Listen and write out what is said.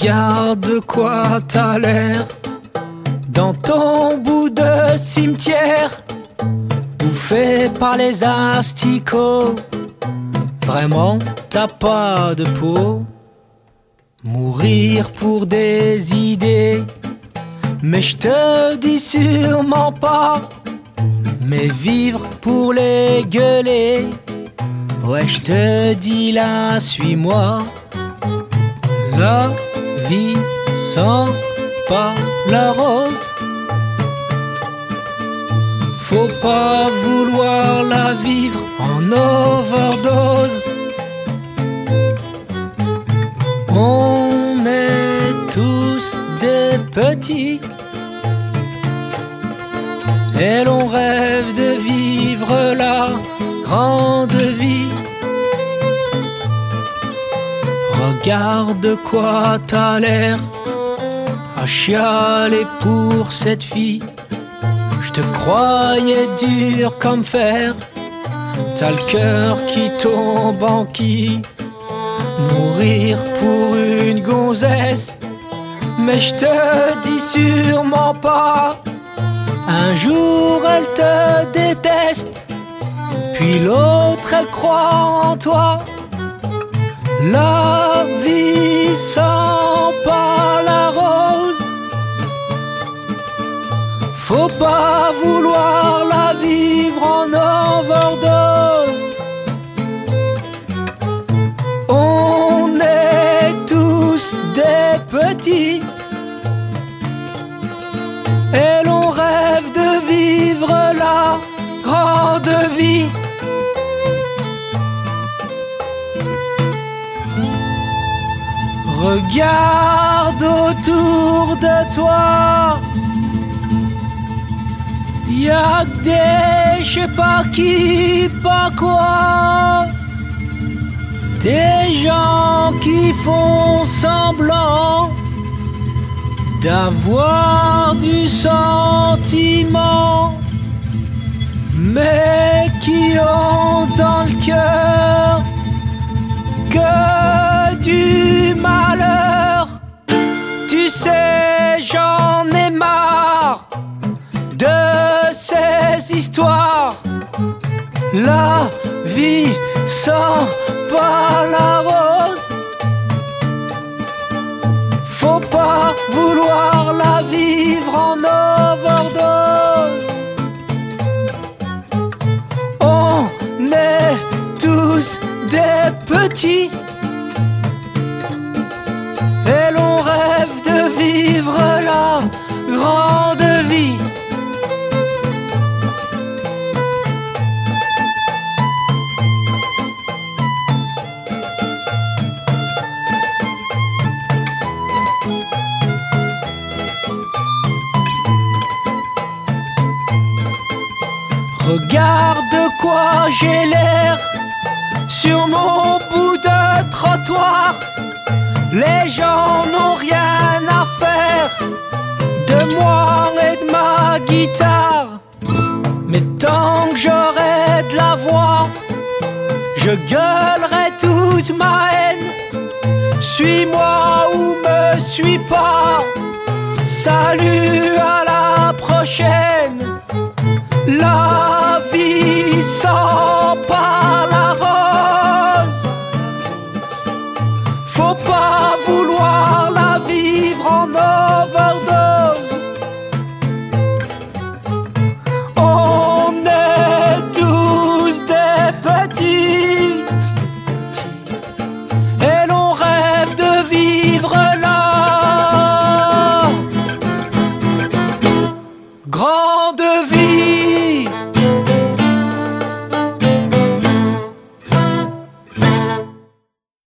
Regarde de quoi t'as l'air dans ton bout de cimetière, bouffé par les asticots. Vraiment, t'as pas de peau. Mourir pour des idées, mais je te dis sûrement pas. Mais vivre pour les gueuler, ouais, je te dis là, suis-moi. La vie sans pas la rose. Faut pas vouloir la vivre en overdose. On est tous des petits. Et l'on rêve de vivre la grande vie. Regarde de quoi t'as l'air à chialer pour cette fille. Je te croyais dur comme fer, t'as le cœur qui tombe en qui. Mourir pour une gonzesse, mais je te dis sûrement pas. Un jour elle te déteste, puis l'autre elle croit en toi. La vie sans pas la rose. Faut pas vouloir la vivre en overdose. On est tous des petits. Et l'on rêve de vivre la grande vie. Regarde autour de toi. Y a des je sais pas qui, pas quoi. Des gens qui font semblant d'avoir du sentiment, mais qui ont dans le cœur La vie sans pas la rose. Faut pas vouloir la vivre en overdose. On est tous des petits. Et l'on rêve de vivre la grande Regarde de quoi j'ai l'air sur mon bout de trottoir. Les gens n'ont rien à faire de moi et de ma guitare. Mais tant que j'aurai de la voix, je gueulerai toute ma haine. Suis-moi ou me suis pas. Salut à la prochaine qui sent pas la rose. Faut pas vouloir la vivre en overdose. On est tous des petits et l'on rêve de vivre là. Grande vie.